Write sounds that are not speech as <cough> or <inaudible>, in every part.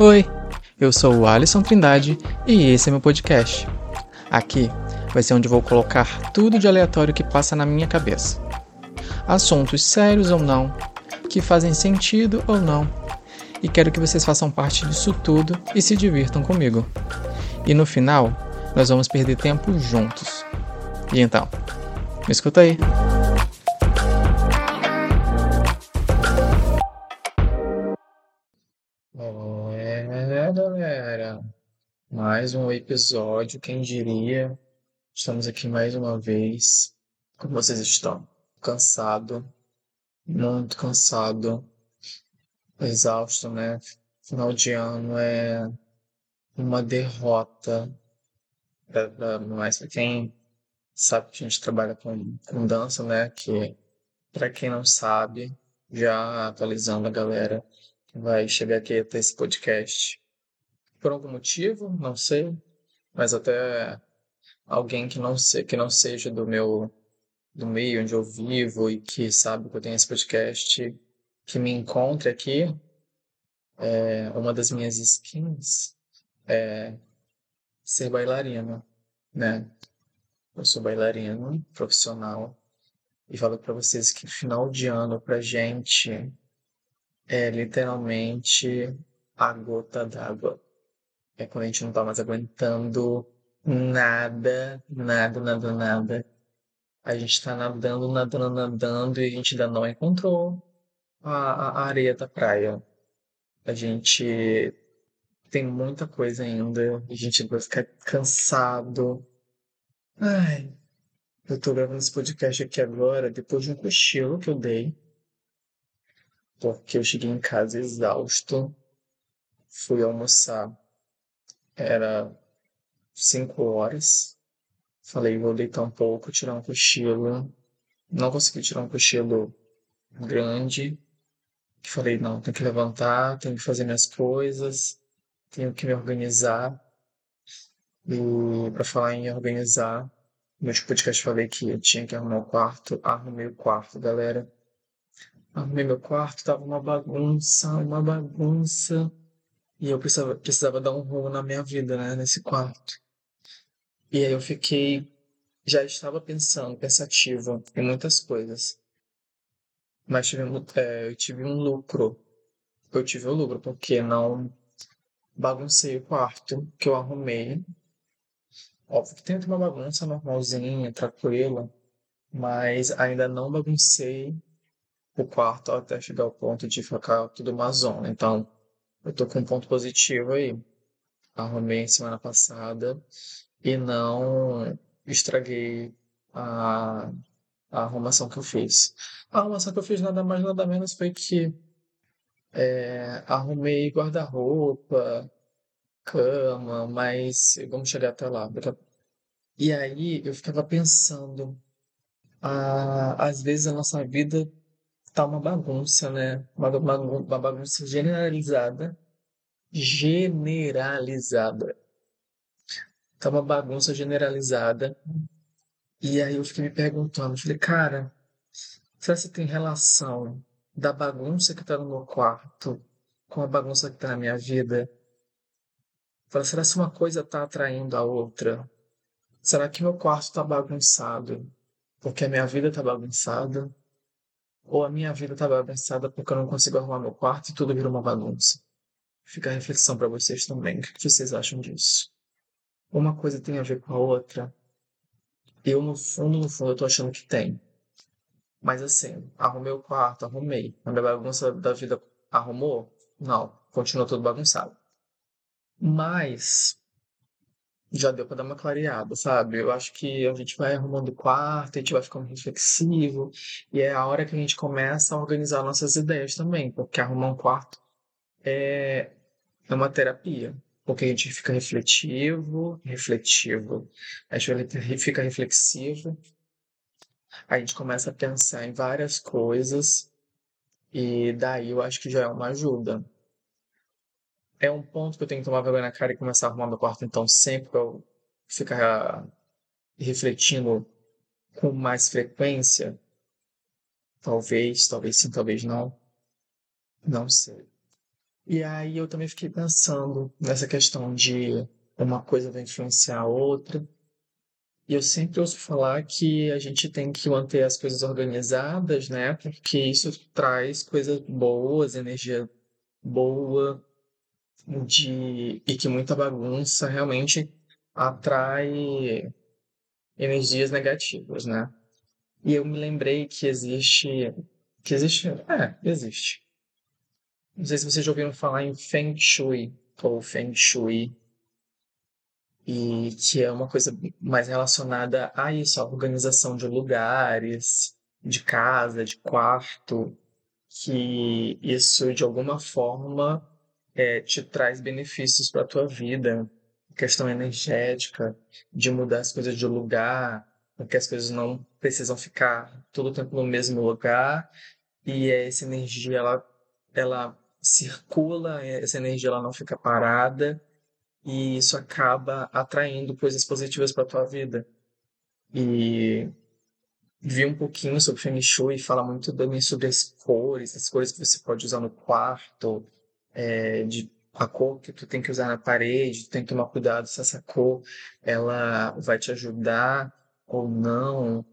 Oi, eu sou o Alisson Trindade e esse é meu podcast. Aqui vai ser onde vou colocar tudo de aleatório que passa na minha cabeça. Assuntos sérios ou não, que fazem sentido ou não. E quero que vocês façam parte disso tudo e se divirtam comigo. E no final, nós vamos perder tempo juntos. E então, me escuta aí. Mais um episódio, quem diria? Estamos aqui mais uma vez. Como vocês estão? Cansado, muito cansado, exausto, né? Final de ano é uma derrota, pra, mais para quem sabe que a gente trabalha com, com dança, né? Que para quem não sabe, já atualizando a galera que vai chegar aqui até esse podcast por algum motivo, não sei, mas até alguém que não se, que não seja do meu do meio onde eu vivo e que sabe que eu tenho esse podcast, que me encontre aqui, é, uma das minhas skins é ser bailarina, né? Eu sou bailarino profissional e falo para vocês que final de ano pra gente é literalmente a gota d'água é quando a gente não tá mais aguentando nada, nada, nada, nada. A gente tá nadando, nadando, nadando e a gente ainda não encontrou a, a areia da praia. A gente tem muita coisa ainda, a gente vai ficar cansado. Ai, eu tô gravando esse podcast aqui agora depois de um cochilo que eu dei. Porque eu cheguei em casa exausto, fui almoçar era cinco horas. Falei, vou deitar um pouco, tirar um cochilo. Não consegui tirar um cochilo grande. Falei, não, tenho que levantar, tenho que fazer minhas coisas, tenho que me organizar. E para falar em organizar, no podcast falei que eu tinha que arrumar o quarto. Arrumei o quarto, galera. Arrumei meu quarto, tava uma bagunça, uma bagunça. E eu precisava, precisava dar um rumo na minha vida, né, nesse quarto. E aí eu fiquei, já estava pensando, pensativa em muitas coisas. Mas tive, é, eu tive um lucro. Eu tive um lucro porque não baguncei o quarto que eu arrumei. Óbvio que tem uma bagunça normalzinha, tranquila, mas ainda não baguncei o quarto até chegar ao ponto de ficar tudo uma zona. Então, eu tô com um ponto positivo aí. Arrumei semana passada e não estraguei a, a arrumação que eu fiz. A arrumação que eu fiz nada mais nada menos foi que é, arrumei guarda-roupa, cama, mas vamos chegar até lá. E aí eu ficava pensando, às vezes a nossa vida tá uma bagunça, né? Uma, uma, bagunça generalizada. Generalizada. Tá uma bagunça generalizada. E aí eu fiquei me perguntando, falei, cara, será que tem relação da bagunça que tá no meu quarto com a bagunça que tá na minha vida? Falei, será que uma coisa tá atraindo a outra? Será que meu quarto tá bagunçado porque a minha vida tá bagunçada? Ou a minha vida tá bagunçada porque eu não consigo arrumar meu quarto e tudo vira uma bagunça. Fica a reflexão para vocês também. O que vocês acham disso? Uma coisa tem a ver com a outra. Eu, no fundo, no fundo, eu tô achando que tem. Mas assim, arrumei o quarto, arrumei. A minha bagunça da vida arrumou? Não. Continua tudo bagunçado. Mas já deu para dar uma clareada, sabe? Eu acho que a gente vai arrumando o quarto, a gente vai ficando reflexivo, e é a hora que a gente começa a organizar nossas ideias também, porque arrumar um quarto é, é uma terapia, porque a gente fica refletivo, refletivo, a gente fica reflexivo, a gente começa a pensar em várias coisas, e daí eu acho que já é uma ajuda é um ponto que eu tenho que tomar vergonha na cara e começar a arrumar meu quarto, então sempre eu ficar refletindo com mais frequência. Talvez, talvez sim, talvez não. Não sei. E aí eu também fiquei pensando nessa questão de uma coisa vai influenciar a outra. E eu sempre ouço falar que a gente tem que manter as coisas organizadas, né? Porque isso traz coisas boas, energia boa, de e que muita bagunça realmente atrai energias negativas, né? E eu me lembrei que existe que existe, é, existe. Não sei se vocês já ouviram falar em Feng Shui ou Feng Shui, e que é uma coisa mais relacionada a isso, a organização de lugares, de casa, de quarto, que isso de alguma forma é, te traz benefícios para a tua vida, questão energética, de mudar as coisas de lugar, porque as coisas não precisam ficar todo o tempo no mesmo lugar. E essa energia ela, ela circula, essa energia ela não fica parada. E isso acaba atraindo coisas positivas para a tua vida. E vi um pouquinho sobre Feng Shui e fala muito também sobre as cores, as cores que você pode usar no quarto, é, de a cor que tu tem que usar na parede, tu tem que tomar cuidado se essa cor ela vai te ajudar ou não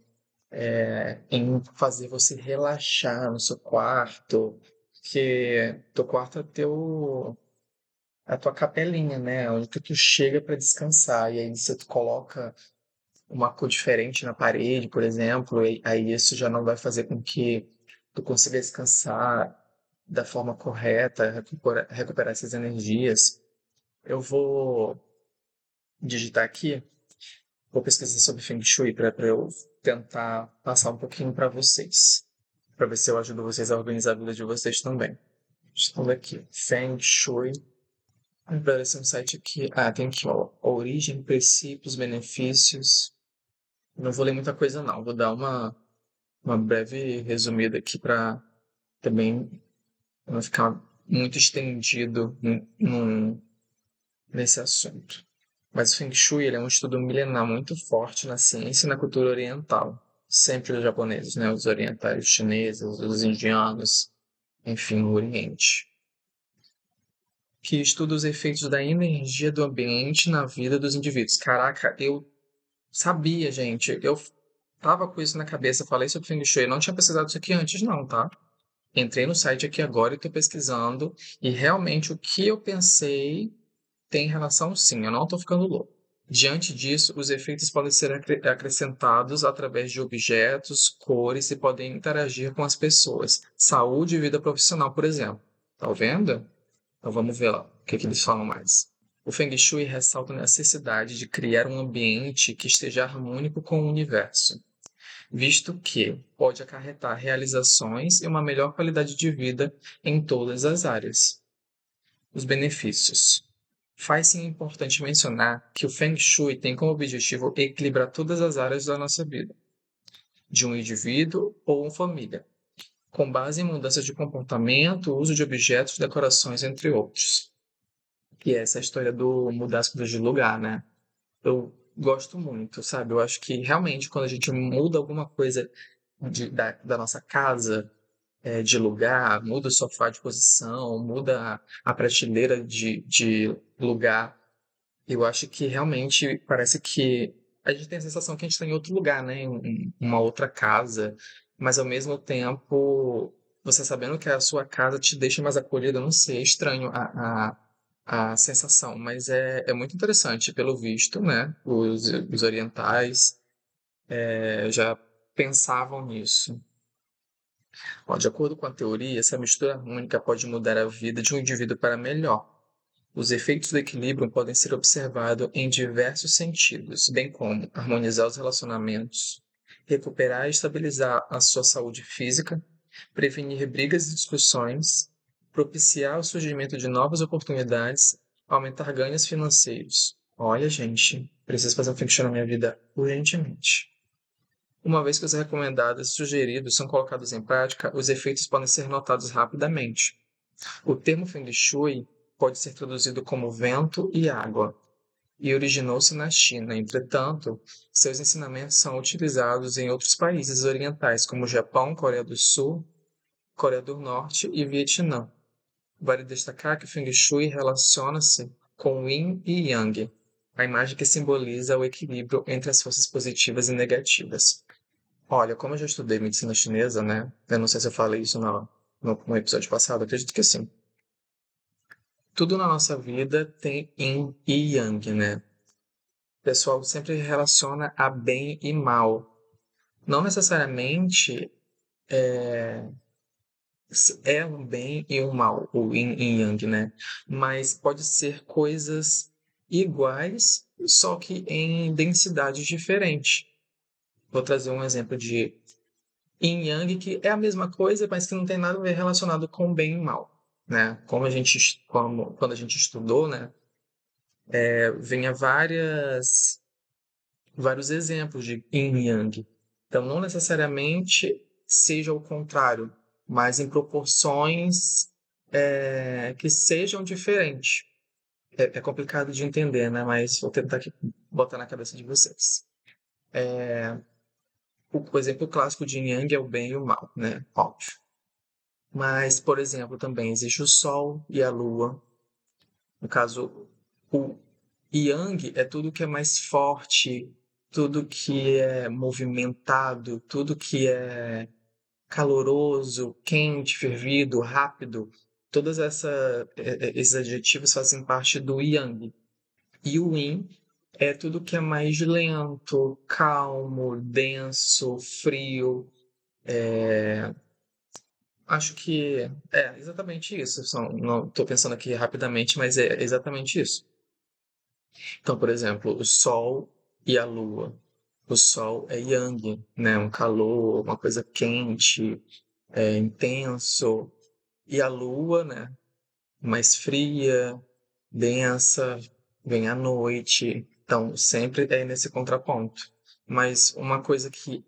é, em fazer você relaxar no seu quarto, porque teu quarto é teu a tua capelinha, né? Onde tu chega para descansar e aí se tu coloca uma cor diferente na parede, por exemplo, aí isso já não vai fazer com que tu consiga descansar da forma correta, recuperar, recuperar essas energias. Eu vou digitar aqui, vou pesquisar sobre Feng Shui para eu tentar passar um pouquinho para vocês, para ver se eu ajudo vocês a organizar a vida de vocês também. Estamos aqui, Feng Shui. Aparece um site aqui. Ah, tem aqui, ó. Origem, princípios, benefícios. Não vou ler muita coisa, não. Vou dar uma, uma breve resumida aqui para também não ficar muito estendido num, nesse assunto. Mas o Feng Shui é um estudo milenar muito forte na ciência e na cultura oriental. Sempre os japoneses, né? os orientais, os chineses, os indianos, enfim, o Oriente. Que estuda os efeitos da energia do ambiente na vida dos indivíduos. Caraca, eu sabia, gente. Eu tava com isso na cabeça, falei sobre Feng Shui. Eu não tinha pesquisado isso aqui antes, não, tá? Entrei no site aqui agora e estou pesquisando, e realmente o que eu pensei tem relação sim, eu não estou ficando louco. Diante disso, os efeitos podem ser acrescentados através de objetos, cores e podem interagir com as pessoas. Saúde e vida profissional, por exemplo. Tá vendo? Então vamos ver lá o que, que eles falam mais. O Feng Shui ressalta a necessidade de criar um ambiente que esteja harmônico com o universo visto que pode acarretar realizações e uma melhor qualidade de vida em todas as áreas. Os benefícios. Faz-se importante mencionar que o Feng Shui tem como objetivo equilibrar todas as áreas da nossa vida, de um indivíduo ou uma família, com base em mudanças de comportamento, uso de objetos, decorações, entre outros. E essa é a história do mudar de lugar, né? Eu gosto muito, sabe? Eu acho que realmente quando a gente muda alguma coisa de, da, da nossa casa, é, de lugar, muda o sofá de posição, muda a, a prateleira de, de lugar, eu acho que realmente parece que a gente tem a sensação que a gente está em outro lugar, né? Em uma outra casa, mas ao mesmo tempo, você sabendo que a sua casa te deixa mais acolhida, não sei, é estranho a, a a sensação, mas é, é muito interessante, pelo visto, né? Os, os orientais é, já pensavam nisso. Bom, de acordo com a teoria, essa mistura harmônica pode mudar a vida de um indivíduo para melhor. Os efeitos do equilíbrio podem ser observados em diversos sentidos, bem como harmonizar os relacionamentos, recuperar e estabilizar a sua saúde física, prevenir brigas e discussões, propiciar o surgimento de novas oportunidades, aumentar ganhos financeiros. Olha, gente, preciso fazer um feng na minha vida urgentemente. Uma vez que os recomendados e sugeridos são colocados em prática, os efeitos podem ser notados rapidamente. O termo Feng Shui pode ser traduzido como vento e água, e originou-se na China. Entretanto, seus ensinamentos são utilizados em outros países orientais, como Japão, Coreia do Sul, Coreia do Norte e Vietnã. Vale destacar que o Feng Shui relaciona-se com Yin e Yang, a imagem que simboliza o equilíbrio entre as forças positivas e negativas. Olha, como eu já estudei medicina chinesa, né? Eu não sei se eu falei isso no, no, no episódio passado, acredito que sim. Tudo na nossa vida tem Yin e Yang, né? O pessoal sempre relaciona a bem e mal. Não necessariamente é, é um bem e um mal, o yin e yang, né? Mas pode ser coisas iguais, só que em densidades diferentes. Vou trazer um exemplo de yin yang que é a mesma coisa, mas que não tem nada a ver relacionado com bem e mal, né? Como a gente, como, quando a gente estudou, né? É, várias vários exemplos de yin yang. Então, não necessariamente seja o contrário, mas em proporções é, que sejam diferentes. É, é, complicado de entender, né? Mas vou tentar aqui botar na cabeça de vocês. É, o, o, exemplo clássico de Yang é o bem e o mal, né? Óbvio. Mas, por exemplo, também existe o Sol e a Lua. No caso, o Yang é tudo que é mais forte, tudo que é movimentado, tudo que é caloroso, quente, fervido, rápido, todos é, é, esses adjetivos fazem parte do yang. E o yin é tudo que é mais lento, calmo, denso, frio. É... Acho que é exatamente isso. Estou pensando aqui rapidamente, mas é exatamente isso. Então, por exemplo, o Sol e a Lua o Sol é yang, né? Um calor, uma coisa quente, é, intenso. E a Lua, né? Mais fria, densa, vem à noite. Então, sempre é nesse contraponto. Mas uma coisa que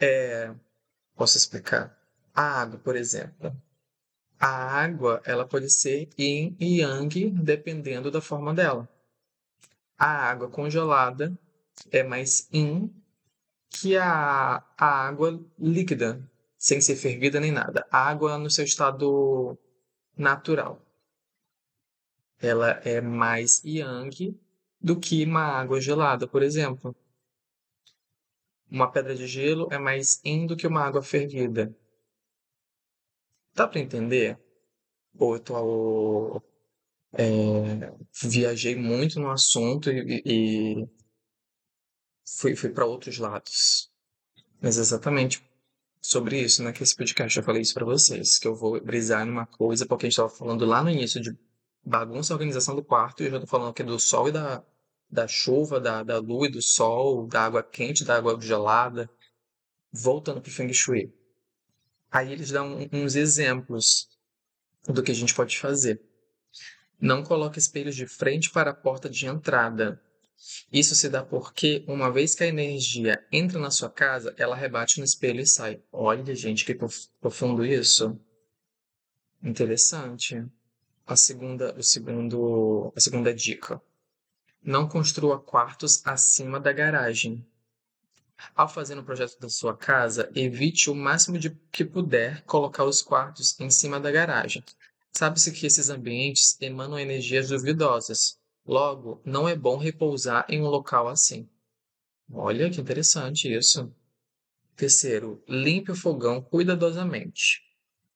é... Posso explicar? A água, por exemplo. A água, ela pode ser yin e yang, dependendo da forma dela. A água congelada é mais in que a, a água líquida, sem ser fervida nem nada. A água no seu estado natural. Ela é mais yang do que uma água gelada, por exemplo. Uma pedra de gelo é mais in do que uma água fervida. Dá para entender? Ou eu tô, é, viajei muito no assunto e, e fui, para outros lados. Mas exatamente sobre isso, né? Que esse podcast eu falei isso para vocês, que eu vou brisar numa coisa, porque a gente estava falando lá no início de bagunça organização do quarto, e eu já tô falando aqui do sol e da, da chuva, da, da lua e do sol, da água quente, da água gelada. Voltando pro Feng Shui. Aí eles dão uns exemplos do que a gente pode fazer. Não coloque espelhos de frente para a porta de entrada. Isso se dá porque, uma vez que a energia entra na sua casa, ela rebate no espelho e sai. Olha, gente, que profundo isso. Interessante. A segunda, o segundo, a segunda dica. Não construa quartos acima da garagem. Ao fazer um projeto da sua casa, evite o máximo de que puder colocar os quartos em cima da garagem. Sabe-se que esses ambientes emanam energias duvidosas, Logo, não é bom repousar em um local assim. Olha que interessante isso. Terceiro, limpe o fogão cuidadosamente.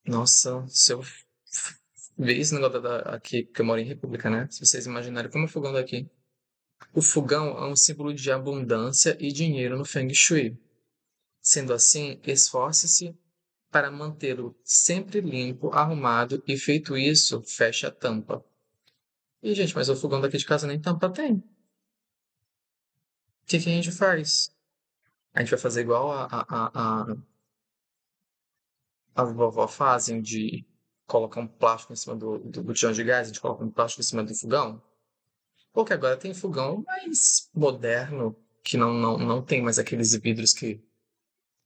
Nossa, se eu ver esse negócio da, aqui, que eu moro em República, né? Se vocês imaginarem como é o fogão daqui. O fogão é um símbolo de abundância e dinheiro no Feng Shui. Sendo assim, esforce-se para mantê-lo sempre limpo, arrumado e feito isso, feche a tampa. E, gente, mas o fogão daqui de casa nem tampa tem. O que, que a gente faz? A gente vai fazer igual a, a, a, a vovó fazem de colocar um plástico em cima do, do botijão de gás, a gente coloca um plástico em cima do fogão? Porque agora tem fogão mais moderno, que não, não, não tem mais aqueles vidros que,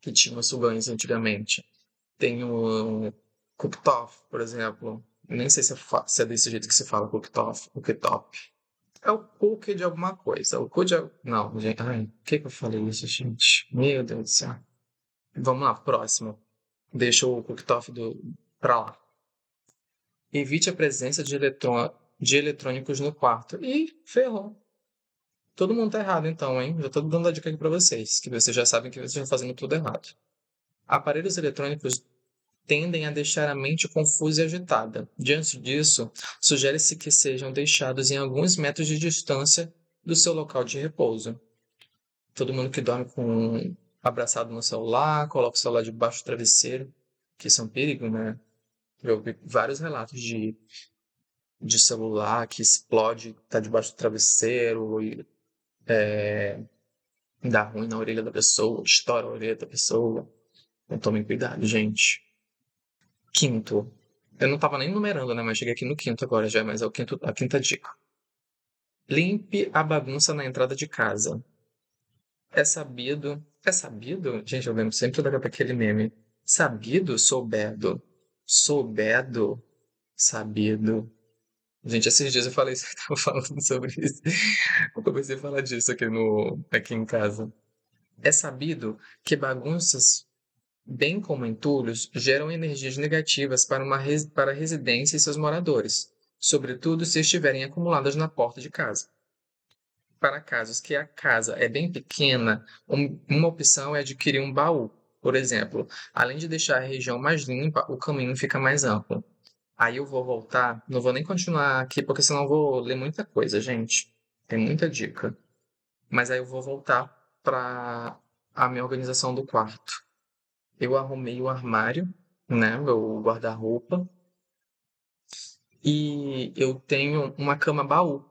que tinham os fogões antigamente. Tem o cooktop, por exemplo, nem sei se é, se é desse jeito que se fala cooktop. cooktop. É o cookie de alguma coisa. O cookie de... Não, gente. Ai, por que, que eu falei isso, gente? Meu Deus do céu. Vamos lá, próximo. Deixa o cooktop do... pra lá. Evite a presença de, eletrô... de eletrônicos no quarto. E ferrou. Todo mundo tá errado então, hein? Já tô dando a dica aqui para vocês, que vocês já sabem que vocês estão fazendo tudo errado. Aparelhos eletrônicos tendem a deixar a mente confusa e agitada. Diante disso, sugere-se que sejam deixados em alguns metros de distância do seu local de repouso. Todo mundo que dorme com abraçado no celular, coloca o celular debaixo do travesseiro, que isso é um perigo, né? Eu vi vários relatos de, de celular que explode, tá debaixo do travesseiro e é, dá ruim na orelha da pessoa, estoura a orelha da pessoa. Então tomem cuidado, gente. Quinto. Eu não tava nem numerando, né? Mas cheguei aqui no quinto agora já, mas é o quinto, a quinta dica. Limpe a bagunça na entrada de casa. É sabido. É sabido? Gente, eu lembro sempre daquele meme. Sabido, soubedo. Soubedo, sabido. Gente, esses dias eu falei isso, <laughs> eu tava falando sobre isso. Eu comecei a falar disso aqui, no, aqui em casa. É sabido que bagunças, bem como entulhos, geram energias negativas para, uma, para a residência e seus moradores, sobretudo se estiverem acumuladas na porta de casa. Para casos que a casa é bem pequena, uma opção é adquirir um baú. Por exemplo, além de deixar a região mais limpa, o caminho fica mais amplo. Aí eu vou voltar, não vou nem continuar aqui, porque senão eu vou ler muita coisa, gente. Tem muita dica. Mas aí eu vou voltar para a minha organização do quarto. Eu arrumei o armário, né, meu guarda-roupa. E eu tenho uma cama baú,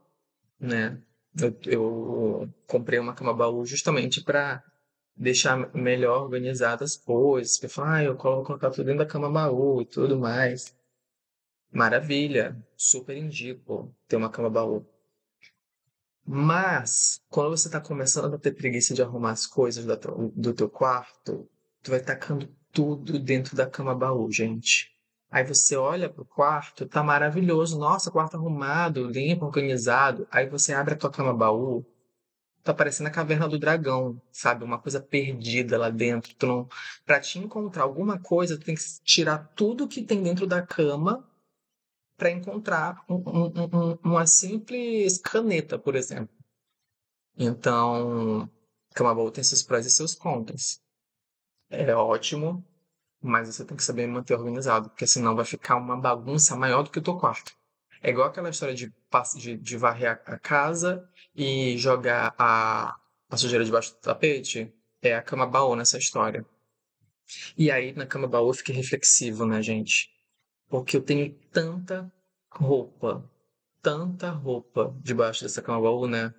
né? Eu, eu comprei uma cama baú justamente para deixar melhor organizadas as coisas. Eu falo, ah, eu coloco colocar tudo dentro da cama baú e tudo mais. Maravilha, super indico ter uma cama baú. Mas, quando você está começando a ter preguiça de arrumar as coisas do teu quarto, tu vai tacando tudo dentro da cama baú, gente. Aí você olha pro quarto, tá maravilhoso. Nossa, quarto arrumado, limpo, organizado. Aí você abre a tua cama baú, tá parecendo a caverna do dragão, sabe? Uma coisa perdida lá dentro. Tu não... Pra te encontrar alguma coisa, tu tem que tirar tudo que tem dentro da cama para encontrar um, um, um, uma simples caneta, por exemplo. Então, Camaboa tem seus prós e seus contras. É ótimo, mas você tem que saber manter organizado, porque senão vai ficar uma bagunça maior do que o teu quarto. É igual aquela história de, de, de varrer a casa e jogar a, a sujeira debaixo do tapete. É a cama baú nessa história. E aí, na cama baú, eu fiquei reflexivo, né, gente? Porque eu tenho tanta roupa, tanta roupa debaixo dessa cama baú, né?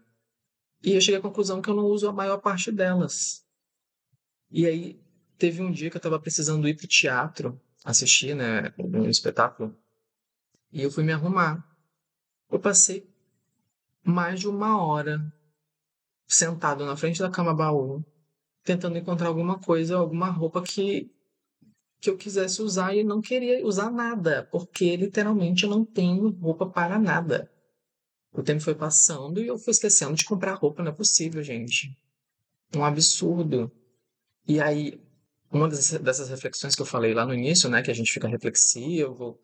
E eu cheguei à conclusão que eu não uso a maior parte delas. E aí, teve um dia que eu estava precisando ir pro teatro, assistir, né, um espetáculo, e eu fui me arrumar. Eu passei mais de uma hora sentado na frente da cama baú, tentando encontrar alguma coisa, alguma roupa que que eu quisesse usar e não queria usar nada, porque literalmente eu não tenho roupa para nada. O tempo foi passando e eu fui esquecendo de comprar roupa, não é possível, gente. Um absurdo. E aí, uma dessas reflexões que eu falei lá no início, né, que a gente fica reflexivo,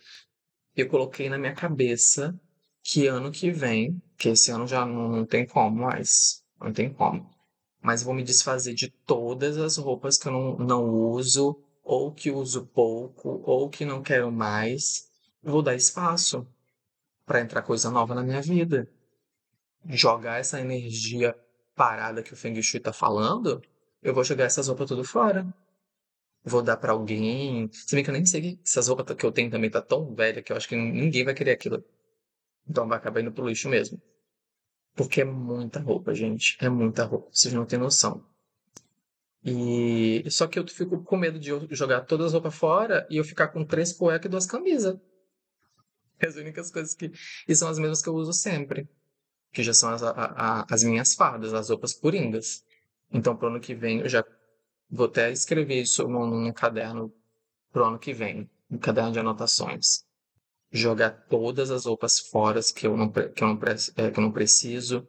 eu coloquei na minha cabeça que ano que vem, que esse ano já não, não tem como mais, não tem como, mas vou me desfazer de todas as roupas que eu não, não uso, ou que uso pouco, ou que não quero mais, vou dar espaço para entrar coisa nova na minha vida. Jogar essa energia parada que o Feng Shui tá falando, eu vou jogar essas roupas tudo fora. Vou dar para alguém. Se bem que eu nem sei se essas roupas que eu tenho também tá tão velha que eu acho que ninguém vai querer aquilo. Então vai acabar indo pro lixo mesmo. Porque é muita roupa, gente. É muita roupa. Vocês não têm noção. E só que eu fico com medo de eu jogar todas as roupas fora e eu ficar com três cuecas e duas camisas. <laughs> As únicas coisas que. E são as mesmas que eu uso sempre. Que já são as, a, a, as minhas fardas, as roupas coringas. Então, pro ano que vem, eu já vou até escrever isso num, num caderno pro ano que vem. Um caderno de anotações. Jogar todas as roupas fora que eu não, que eu não, é, que eu não preciso.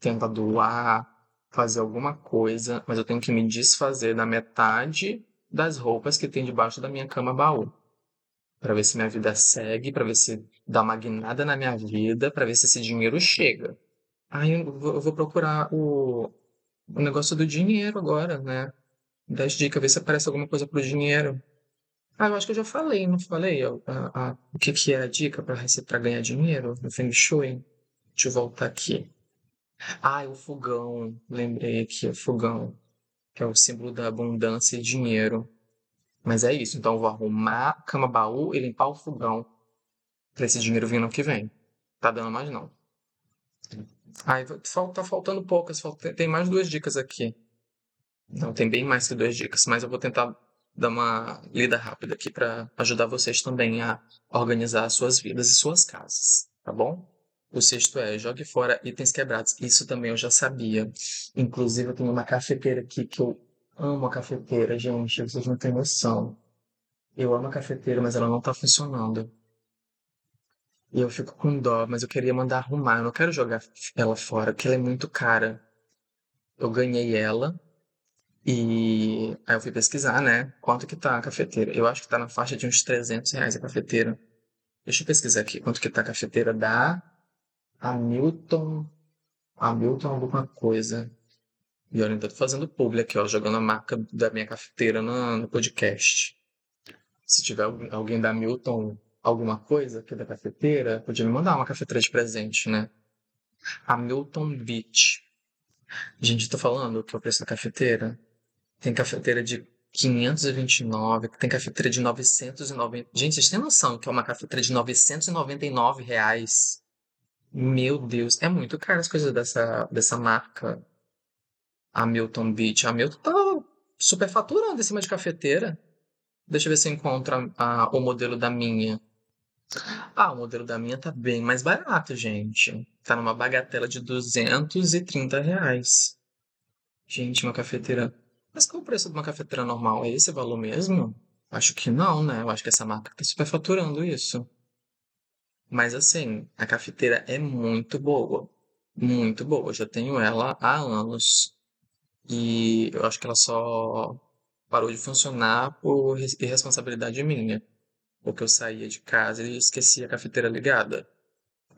Tentar doar fazer alguma coisa, mas eu tenho que me desfazer da metade das roupas que tem debaixo da minha cama baú. para ver se minha vida segue, para ver se dá uma guinada na minha vida, para ver se esse dinheiro chega. Aí eu vou, procurar o, o negócio do dinheiro agora, né? Das dicas, ver se aparece alguma coisa pro dinheiro. Ah, eu acho que eu já falei, não falei? A, a, a, o que, que é a dica para ganhar dinheiro no Feng Shui? Deixa eu voltar aqui. Ah, é o fogão. Lembrei aqui, o fogão. Que é o símbolo da abundância e dinheiro. Mas é isso. Então eu vou arrumar a cama baú e limpar o fogão. Pra esse dinheiro vir no que vem. Tá dando mais não. Ai, tá faltando poucas. Tem mais duas dicas aqui. Não, tem bem mais que duas dicas. Mas eu vou tentar dar uma lida rápida aqui para ajudar vocês também a organizar suas vidas e suas casas. Tá bom? O sexto é jogue fora itens quebrados. Isso também eu já sabia. Inclusive, eu tenho uma cafeteira aqui que eu amo a cafeteira, gente. Vocês não têm noção. Eu amo a cafeteira, mas ela não tá funcionando. E eu fico com dó, mas eu queria mandar arrumar. Eu não quero jogar ela fora, porque ela é muito cara. Eu ganhei ela e aí eu fui pesquisar, né? Quanto que tá a cafeteira. Eu acho que tá na faixa de uns 300 reais a cafeteira. Deixa eu pesquisar aqui quanto que tá a cafeteira da Hamilton. Hamilton alguma coisa. E olha, ainda tô fazendo publi aqui, ó, jogando a marca da minha cafeteira no, no podcast. Se tiver alguém da Hamilton alguma coisa aqui da cafeteira, podia me mandar uma cafeteira de presente, né? Hamilton Beach. Gente, tô falando que é o preço da cafeteira. Tem cafeteira de 529, tem cafeteira de 990. Gente, vocês têm noção que é uma cafeteira de 999 reais? Meu Deus, é muito caro as coisas dessa, dessa marca. Hamilton Beach. Hamilton tá super faturando em cima de cafeteira. Deixa eu ver se eu encontro a, a, o modelo da minha. Ah, o modelo da minha tá bem mais barato, gente. Tá numa bagatela de 230 reais. Gente, uma cafeteira. Mas qual o preço de uma cafeteira normal? É esse valor mesmo? Acho que não, né? Eu acho que essa marca tá super faturando isso. Mas assim, a cafeteira é muito boa. Muito boa. Eu já tenho ela há anos. E eu acho que ela só parou de funcionar por irresponsabilidade minha. Porque eu saía de casa e esquecia a cafeteira ligada.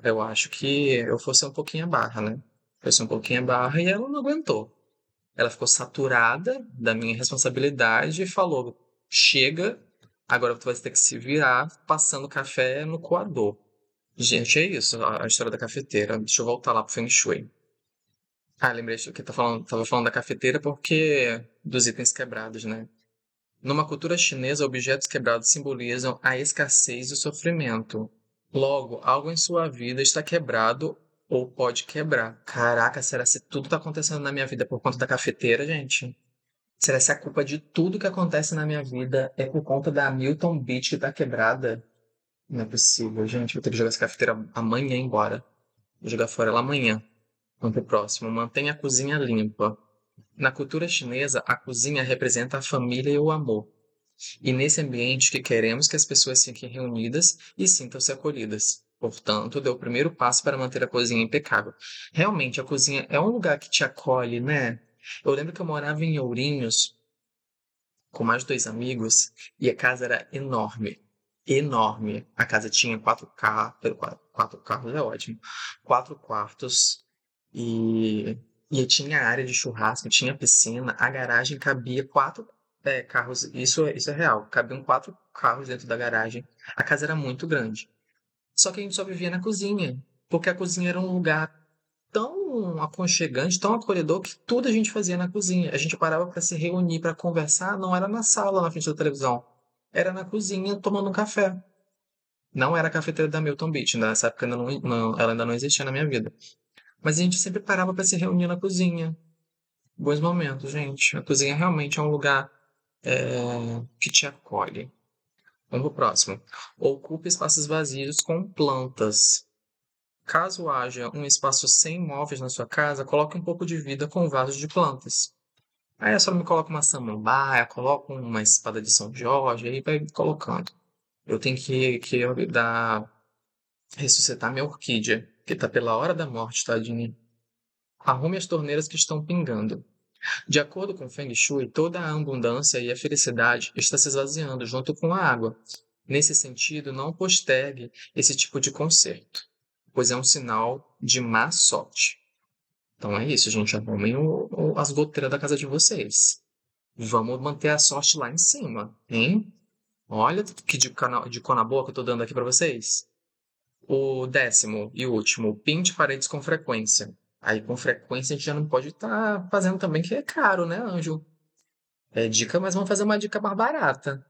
Eu acho que eu fosse um pouquinho a barra, né? Fosse um pouquinho a barra e ela não aguentou. Ela ficou saturada da minha responsabilidade e falou: chega, agora tu vai ter que se virar passando café no coador. Gente, é isso, a história da cafeteira. Deixa eu voltar lá pro Feng Shui. Ah, lembrei que tá falando, tava falando da cafeteira porque dos itens quebrados, né? Numa cultura chinesa, objetos quebrados simbolizam a escassez e o sofrimento. Logo, algo em sua vida está quebrado ou pode quebrar. Caraca, será se tudo tá acontecendo na minha vida por conta da cafeteira, gente? Será se a culpa de tudo que acontece na minha vida é por conta da Milton Beach que tá quebrada? Não é possível, gente. Vou ter que jogar essa cafeteira amanhã embora. Vou jogar fora ela amanhã. Vamos pro próximo. Mantenha a cozinha limpa. Na cultura chinesa, a cozinha representa a família e o amor. E nesse ambiente que queremos que as pessoas fiquem reunidas e sintam-se acolhidas. Portanto, deu o primeiro passo para manter a cozinha impecável. Realmente, a cozinha é um lugar que te acolhe, né? Eu lembro que eu morava em Ourinhos com mais dois amigos e a casa era enorme enorme. A casa tinha quatro carros, quatro carros é ótimo, quatro quartos e, e tinha área de churrasco, tinha piscina, a garagem cabia quatro é, carros, isso, isso é real, cabiam quatro carros dentro da garagem. A casa era muito grande. Só que a gente só vivia na cozinha, porque a cozinha era um lugar tão aconchegante, tão acolhedor que tudo a gente fazia na cozinha. A gente parava para se reunir, para conversar, não era na sala, na frente da televisão era na cozinha tomando um café. Não era a cafeteira da Milton Beach, né? nessa época ainda não, não, ela ainda não existia na minha vida. Mas a gente sempre parava para se reunir na cozinha. Bons momentos, gente. A cozinha realmente é um lugar é, que te acolhe. Vamos pro próximo. Ocupe espaços vazios com plantas. Caso haja um espaço sem móveis na sua casa, coloque um pouco de vida com vasos de plantas. Aí eu só me coloco uma samambaia, coloco uma espada de São Jorge, aí vai colocando. Eu tenho que, que dar, ressuscitar minha orquídea, que tá pela hora da morte, tadinha. Arrume as torneiras que estão pingando. De acordo com Feng Shui, toda a abundância e a felicidade está se esvaziando junto com a água. Nesse sentido, não postergue esse tipo de concerto, pois é um sinal de má sorte. Então é isso, gente. Arrumem as goteiras da casa de vocês. Vamos manter a sorte lá em cima, hein? Olha que de, cana, de cona boa que eu tô dando aqui para vocês. O décimo e último, pinte paredes com frequência. Aí com frequência a gente já não pode estar tá fazendo também, que é caro, né, anjo? É dica, mas vamos fazer uma dica mais barata.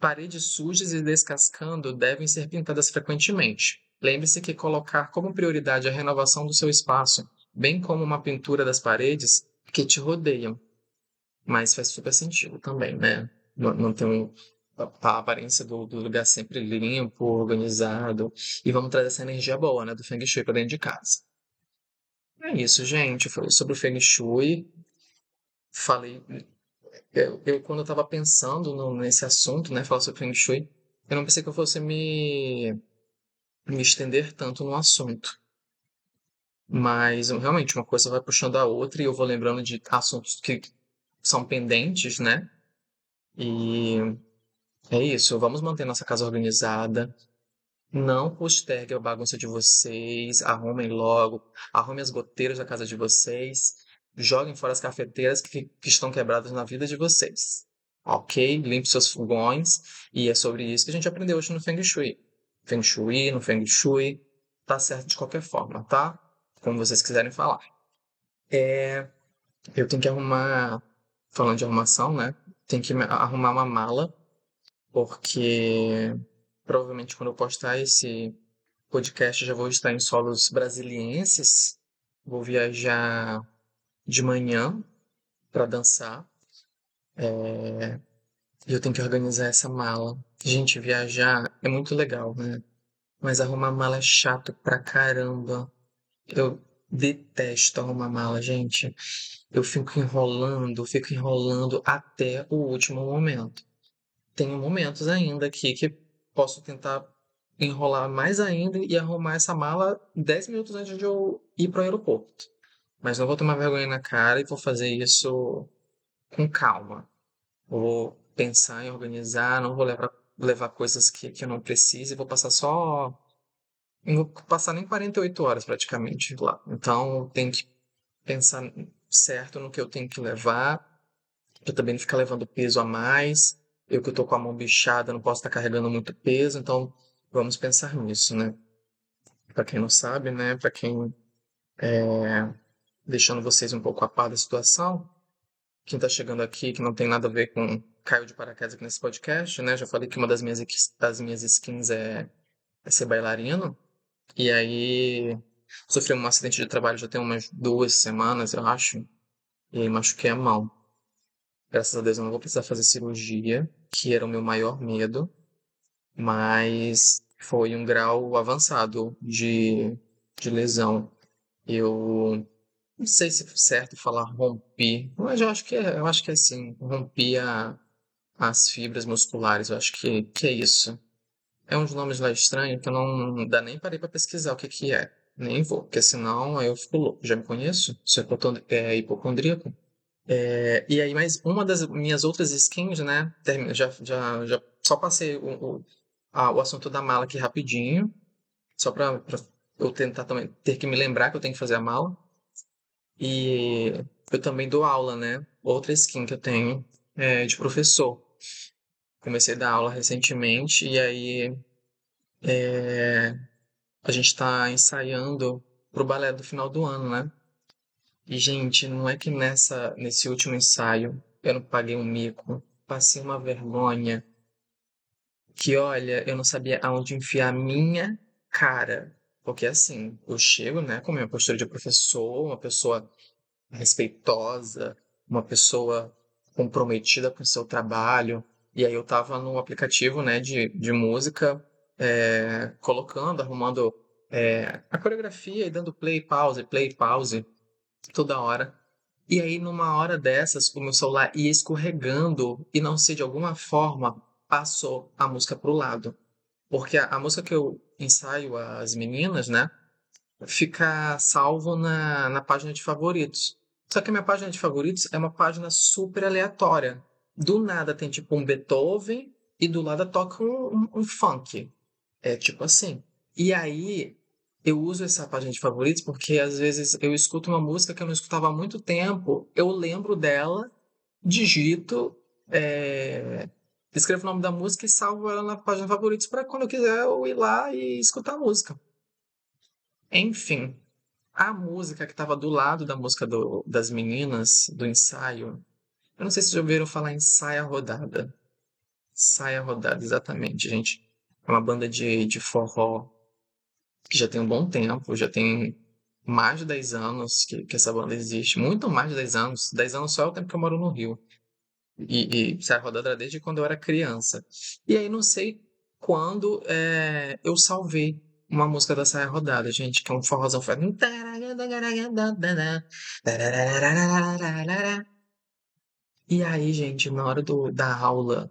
Paredes sujas e descascando devem ser pintadas frequentemente. Lembre-se que colocar como prioridade a renovação do seu espaço, bem como uma pintura das paredes que te rodeiam, mas faz super sentido também, né? Não, um, a aparência do, do, lugar sempre limpo, organizado. E vamos trazer essa energia boa, né? Do Feng Shui para dentro de casa. É isso, gente. Falei sobre o Feng Shui. Falei. Eu, eu quando eu tava pensando no, nesse assunto, né? Falar sobre Feng Shui, eu não pensei que eu fosse me, me estender tanto no assunto. Mas realmente uma coisa vai puxando a outra e eu vou lembrando de assuntos que são pendentes, né? E é isso, vamos manter nossa casa organizada. Não postergue a bagunça de vocês, arrumem logo, arrumem as goteiras da casa de vocês, joguem fora as cafeteiras que, que estão quebradas na vida de vocês. Ok? Limpe seus fogões. E é sobre isso que a gente aprendeu hoje no Feng Shui. Feng Shui, no Feng Shui, tá certo de qualquer forma, tá? Como vocês quiserem falar. É, eu tenho que arrumar falando de arrumação, né? Tem que arrumar uma mala, porque provavelmente quando eu postar esse podcast já vou estar em solos brasilienses. Vou viajar de manhã para dançar. É... E eu tenho que organizar essa mala. Gente, viajar é muito legal, né? Mas arrumar mala é chato pra caramba. Eu detesto arrumar mala, gente. Eu fico enrolando, fico enrolando até o último momento. Tenho momentos ainda aqui que posso tentar enrolar mais ainda e arrumar essa mala 10 minutos antes de eu ir para o aeroporto. Mas não vou tomar vergonha na cara e vou fazer isso com calma. Vou pensar em organizar, não vou levar, levar coisas que, que eu não preciso, vou passar só não vou passar nem 48 horas praticamente lá. Então, tem que pensar certo no que eu tenho que levar, para também não ficar levando peso a mais. Eu que estou com a mão bichada, não posso estar carregando muito peso, então vamos pensar nisso, né? Para quem não sabe, né? Para quem é, deixando vocês um pouco a par da situação, quem está chegando aqui que não tem nada a ver com caiu de paraquedas aqui nesse podcast, né? Já falei que uma das minhas das minhas skins é, é ser bailarino. E aí sofri um acidente de trabalho já tem umas duas semanas, eu acho. E aí machuquei a mão. Graças a Deus eu não vou precisar fazer cirurgia, que era o meu maior medo. Mas foi um grau avançado de, de lesão. Eu não sei se é certo falar rompi, mas eu acho que é, eu acho que é assim, rompi a, as fibras musculares, eu acho que, que é isso. É uns nomes lá estranhos que eu não dá nem parei para pesquisar o que que é. Nem vou, porque senão eu fico louco. Já me conheço? Sou é, hipocondríaco. É, e aí, mais uma das minhas outras skins, né? Já, já, já só passei o, o, a, o assunto da mala aqui rapidinho. Só para eu tentar também ter que me lembrar que eu tenho que fazer a mala. E eu também dou aula, né? Outra skin que eu tenho é de professor comecei a dar aula recentemente e aí é, a gente está ensaiando pro balé do final do ano, né? E, gente, não é que nessa, nesse último ensaio eu não paguei um mico, passei uma vergonha que, olha, eu não sabia aonde enfiar minha cara. Porque, assim, eu chego, né, com minha postura de professor, uma pessoa respeitosa, uma pessoa comprometida com o seu trabalho, e aí eu tava no aplicativo, né, de, de música, é, colocando, arrumando é, a coreografia e dando play, pause, play, pause, toda hora. E aí, numa hora dessas, o meu celular ia escorregando e não sei, de alguma forma, passou a música pro lado. Porque a, a música que eu ensaio as meninas, né, fica salvo na, na página de favoritos. Só que a minha página de favoritos é uma página super aleatória do nada tem tipo um Beethoven e do lado toca um, um, um funk. É tipo assim. E aí eu uso essa página de favoritos porque às vezes eu escuto uma música que eu não escutava há muito tempo, eu lembro dela, digito, é, escrevo o nome da música e salvo ela na página de favoritos para quando eu quiser eu ir lá e escutar a música. Enfim, a música que estava do lado da música do, das meninas, do ensaio, eu não sei se já ouviram falar em Saia Rodada. Saia Rodada, exatamente, gente. É uma banda de, de forró que já tem um bom tempo, já tem mais de 10 anos que, que essa banda existe. Muito mais de 10 anos. 10 anos só é o tempo que eu moro no Rio. E, e Rodada desde quando eu era criança. E aí não sei quando é, eu salvei uma música da Saia Rodada, gente, que é um forrozão. E aí, gente, na hora do, da aula,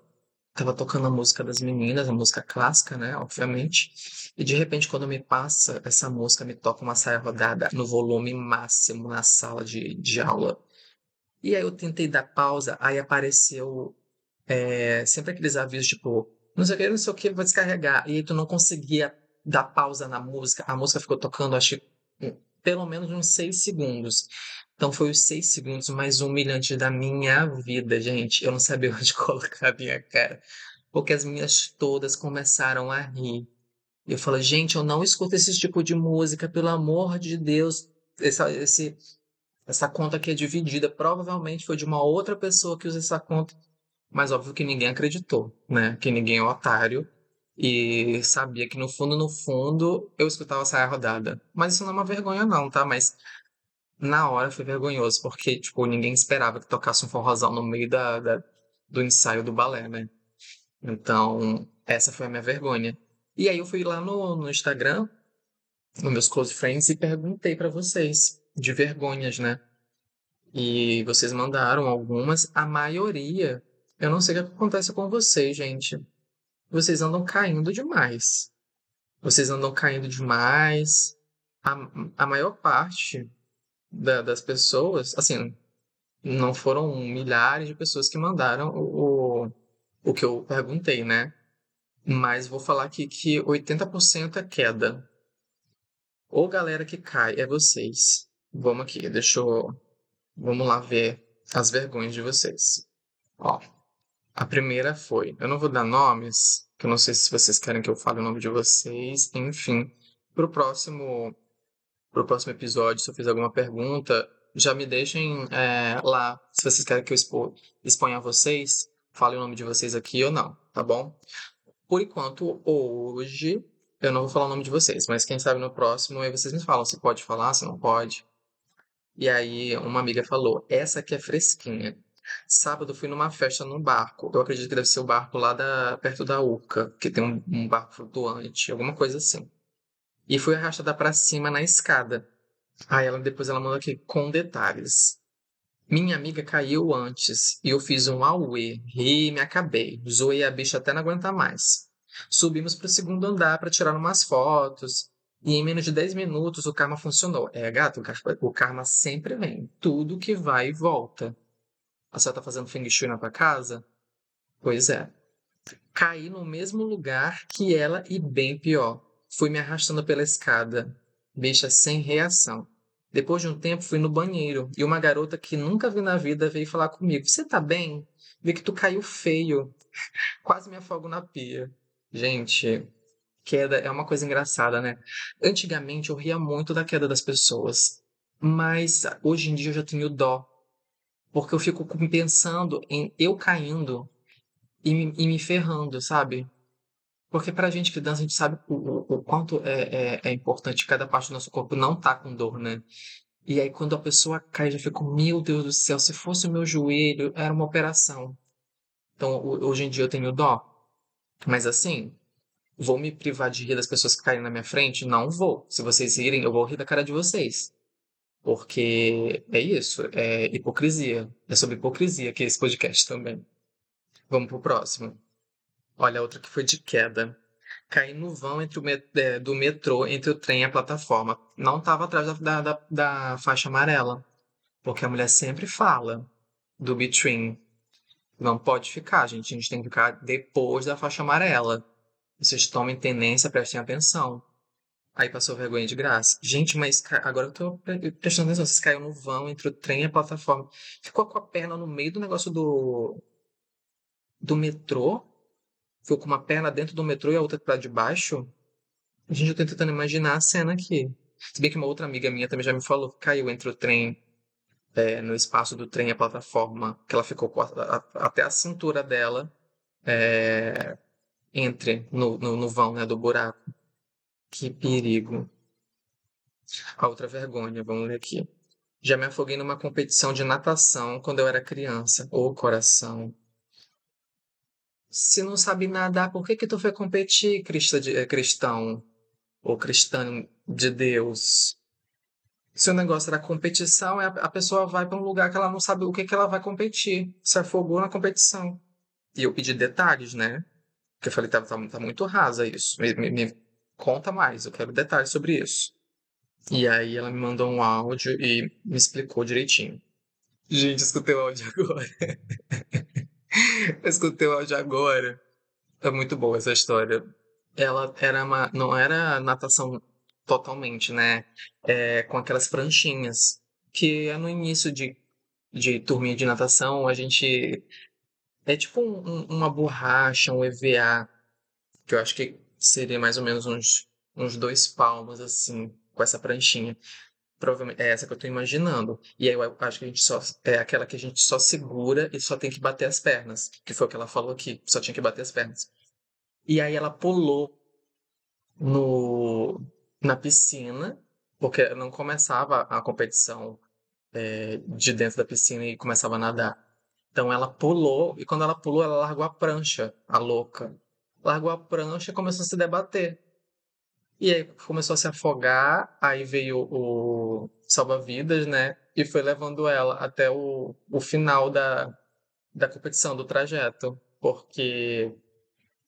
tava tocando a música das meninas, a música clássica, né, obviamente. E de repente, quando me passa essa música, me toca uma saia rodada no volume máximo na sala de, de aula. E aí eu tentei dar pausa, aí apareceu é, sempre aqueles avisos, tipo, não sei o que, não sei o que, vou descarregar. E aí tu não conseguia dar pausa na música. A música ficou tocando, acho que pelo menos uns seis segundos. Então foi os seis segundos mais humilhantes da minha vida, gente. Eu não sabia onde <laughs> colocar a minha cara. Porque as minhas todas começaram a rir. E eu falei, gente, eu não escuto esse tipo de música, pelo amor de Deus. Essa, esse, essa conta aqui é dividida. Provavelmente foi de uma outra pessoa que usa essa conta. Mas óbvio que ninguém acreditou, né? Que ninguém é otário. E sabia que no fundo, no fundo, eu escutava saia rodada. Mas isso não é uma vergonha, não, tá? Mas na hora foi vergonhoso, porque, tipo, ninguém esperava que tocasse um forrozão no meio da, da do ensaio do balé, né? Então, essa foi a minha vergonha. E aí eu fui lá no, no Instagram, nos meus close friends, e perguntei para vocês de vergonhas, né? E vocês mandaram algumas, a maioria. Eu não sei o que acontece com vocês, gente. Vocês andam caindo demais. Vocês andam caindo demais. A, a maior parte da, das pessoas, assim, não foram milhares de pessoas que mandaram o, o que eu perguntei, né? Mas vou falar aqui que 80% é queda. Ou galera que cai, é vocês. Vamos aqui, deixa eu. Vamos lá ver as vergonhas de vocês. Ó, a primeira foi. Eu não vou dar nomes, que eu não sei se vocês querem que eu fale o nome de vocês. Enfim, pro próximo para o próximo episódio, se eu fizer alguma pergunta, já me deixem é, lá, se vocês querem que eu expo, exponha vocês, fale o nome de vocês aqui ou não, tá bom? Por enquanto, hoje, eu não vou falar o nome de vocês, mas quem sabe no próximo aí vocês me falam se pode falar, se não pode. E aí, uma amiga falou: essa aqui é fresquinha. Sábado fui numa festa num barco. Eu acredito que deve ser o barco lá da, perto da Urca, que tem um, um barco flutuante, alguma coisa assim e fui arrastada para cima na escada. Aí ela depois ela mandou aqui com detalhes. Minha amiga caiu antes e eu fiz um auê, ri e me acabei. Zoei a bicha até não aguentar mais. Subimos para o segundo andar para tirar umas fotos e em menos de 10 minutos o karma funcionou. É, gato, o karma sempre vem. Tudo que vai e volta. A senhora tá fazendo feng shui na tua casa? Pois é. Caí no mesmo lugar que ela e bem pior. Fui me arrastando pela escada, bicha sem reação. Depois de um tempo, fui no banheiro e uma garota que nunca vi na vida veio falar comigo: Você tá bem? Vi que tu caiu feio. <laughs> Quase me afogo na pia. Gente, queda é uma coisa engraçada, né? Antigamente eu ria muito da queda das pessoas, mas hoje em dia eu já tenho dó. Porque eu fico pensando em eu caindo e e me ferrando, sabe? Porque pra gente que dança, a gente sabe o, o, o quanto é, é, é, importante cada parte do nosso corpo não tá com dor, né? E aí quando a pessoa cai, já fica, meu Deus do céu, se fosse o meu joelho, era uma operação. Então, hoje em dia eu tenho dó. Mas assim, vou me privar de rir das pessoas que caem na minha frente? Não vou. Se vocês rirem, eu vou rir da cara de vocês. Porque é isso, é hipocrisia. É sobre hipocrisia aqui esse podcast também. Vamos pro próximo. Olha, outra que foi de queda. Caí no vão entre o met é, do metrô, entre o trem e a plataforma. Não estava atrás da, da, da, faixa amarela. Porque a mulher sempre fala do between. Não pode ficar, gente. A gente tem que ficar depois da faixa amarela. Vocês tomem tenência, prestem atenção. Aí passou vergonha de graça. Gente, mas agora eu tô prestando atenção. Vocês caiu no vão entre o trem e a plataforma. Ficou com a perna no meio do negócio do. do metrô. Ficou com uma perna dentro do metrô e a outra pra debaixo. Gente, eu tô tentando imaginar a cena aqui. Se bem que uma outra amiga minha também já me falou que caiu entre o trem, é, no espaço do trem e a plataforma, que ela ficou a, a, até a cintura dela é, entre no, no, no vão né, do buraco. Que perigo. A outra vergonha, vamos ler aqui. Já me afoguei numa competição de natação quando eu era criança. Ô oh, coração. Se não sabe nadar, por que que tu foi competir, eh, cristão? Ou cristão de Deus? Se o negócio era competição, é a pessoa vai para um lugar que ela não sabe o que que ela vai competir. Se afogou na competição. E eu pedi detalhes, né? Porque eu falei, tá, tá, tá muito rasa isso. Me, me, conta mais, eu quero detalhes sobre isso. E aí ela me mandou um áudio e me explicou direitinho. Gente, <laughs> escutei o áudio agora. escutei o áudio agora. É muito boa essa história. Ela era uma, não era natação totalmente, né? É, com aquelas pranchinhas. Que é no início de, de turminha de natação, a gente. É tipo um, uma borracha, um EVA, que eu acho que seria mais ou menos uns, uns dois palmos, assim, com essa pranchinha. Provavelmente é essa que eu tô imaginando. E aí eu acho que a gente só. É aquela que a gente só segura e só tem que bater as pernas. Que foi o que ela falou aqui. Só tinha que bater as pernas. E aí ela pulou no, na piscina, porque não começava a competição é, de dentro da piscina e começava a nadar. Então ela pulou, e quando ela pulou, ela largou a prancha, a louca largou a prancha e começou a se debater. E aí começou a se afogar, aí veio o salva-vidas, né? E foi levando ela até o, o final da, da competição, do trajeto. Porque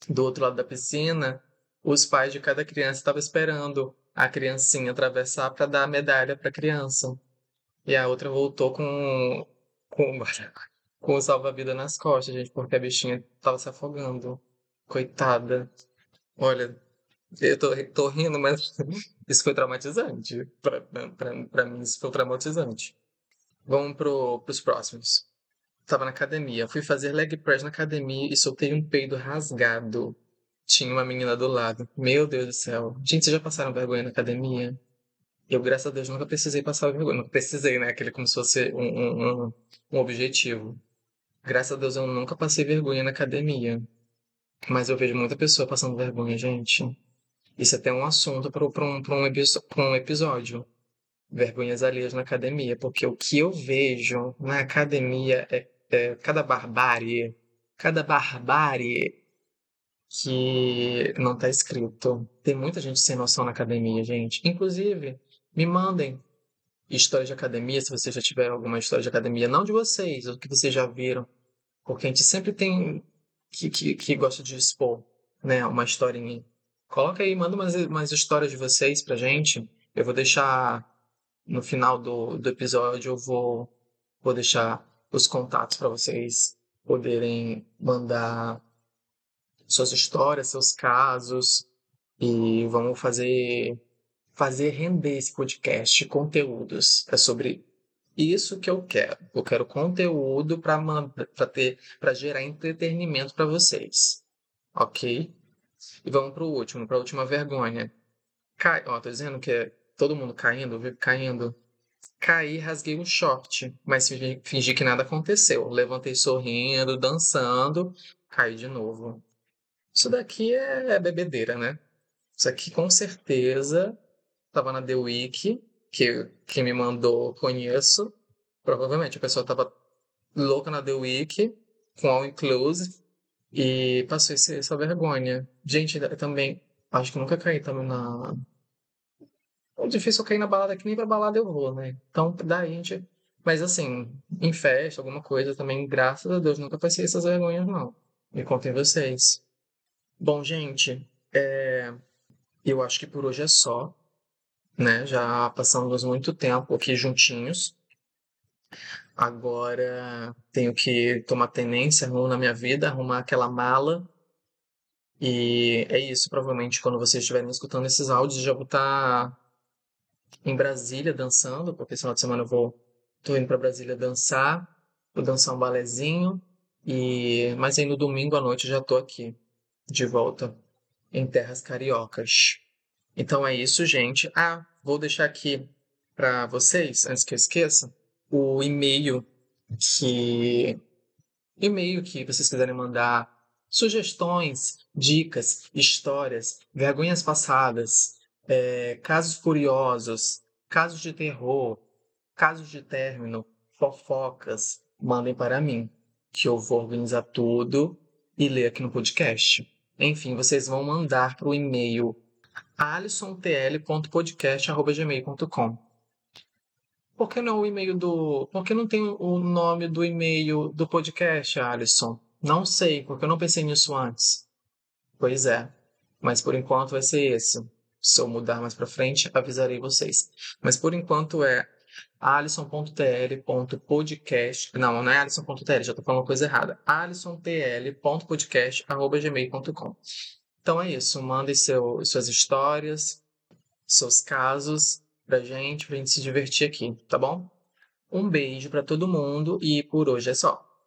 do outro lado da piscina, os pais de cada criança estavam esperando a criancinha atravessar para dar a medalha para a criança. E a outra voltou com, com, <laughs> com o salva-vida nas costas, gente, porque a bichinha estava se afogando. Coitada. Olha, eu tô, tô rindo, mas <laughs> isso foi traumatizante. Pra, pra, pra mim, isso foi traumatizante. Vamos pro, pros próximos. Tava na academia. Fui fazer leg press na academia e soltei um peido rasgado. Tinha uma menina do lado. Meu Deus do céu. Gente, vocês já passaram vergonha na academia? Eu, graças a Deus, nunca precisei passar vergonha. Não precisei, né? Aquele como se fosse um, um, um, um objetivo. Graças a Deus, eu nunca passei vergonha na academia. Mas eu vejo muita pessoa passando vergonha, gente. Isso é até um assunto para um, um, um episódio. Vergonhas alheias na academia. Porque o que eu vejo na academia é, é cada barbárie, cada barbárie que não está escrito. Tem muita gente sem noção na academia, gente. Inclusive, me mandem história de academia, se vocês já tiveram alguma história de academia, não de vocês, o que vocês já viram. Porque a gente sempre tem que, que, que gosta de expor, né, uma historinha. Coloca aí, manda umas, umas histórias de vocês pra gente. Eu vou deixar no final do, do episódio, eu vou, vou deixar os contatos para vocês poderem mandar suas histórias, seus casos e vamos fazer fazer render esse podcast, conteúdos. É sobre isso que eu quero. Eu quero conteúdo para ter para gerar entretenimento para vocês. OK? E vamos para o último, para a última vergonha. Cai, ó, tô dizendo que é todo mundo caindo, caindo. Caí, rasguei um short, mas fingi, fingi que nada aconteceu. Levantei sorrindo, dançando, caí de novo. Isso daqui é bebedeira, né? Isso aqui com certeza estava na The Week que quem me mandou conheço. Provavelmente a pessoa estava louca na The Week, com all inclusive, e passou esse, essa vergonha. Gente, eu também acho que nunca caí também na. É difícil eu cair na balada, que nem pra balada eu vou, né? Então, daí a gente. Mas assim, em festa, alguma coisa também, graças a Deus, nunca passei essas vergonhas, não. Me contem vocês. Bom, gente, é... eu acho que por hoje é só né? Já passamos muito tempo aqui juntinhos. Agora tenho que tomar tenência rumo na minha vida, arrumar aquela mala. E é isso, provavelmente quando vocês estiverem escutando esses áudios, já vou estar tá em Brasília dançando, porque esse final de semana eu vou tô indo para Brasília dançar, vou dançar um balezinho e mas aí no domingo à noite já tô aqui de volta em terras cariocas. Então é isso, gente. Ah, vou deixar aqui para vocês, antes que eu esqueça, o e-mail que e-mail que vocês quiserem mandar sugestões, dicas, histórias, vergonhas passadas, é, casos curiosos, casos de terror, casos de término, fofocas, mandem para mim, que eu vou organizar tudo e ler aqui no podcast. Enfim, vocês vão mandar para o e-mail alissontl.podcast.gmail.com por que não o e-mail do. Por que não tem o nome do e-mail do podcast, Alisson? Não sei, porque eu não pensei nisso antes. Pois é. Mas por enquanto vai ser esse. Se eu mudar mais pra frente, avisarei vocês. Mas por enquanto é alisson.tl.podcast. Não, não é alisson.tl, já tô falando uma coisa errada. alissontl.podcast.gmail.com. Então é isso. Mandem seu, suas histórias, seus casos pra gente, pra gente se divertir aqui, tá bom? Um beijo para todo mundo e por hoje é só.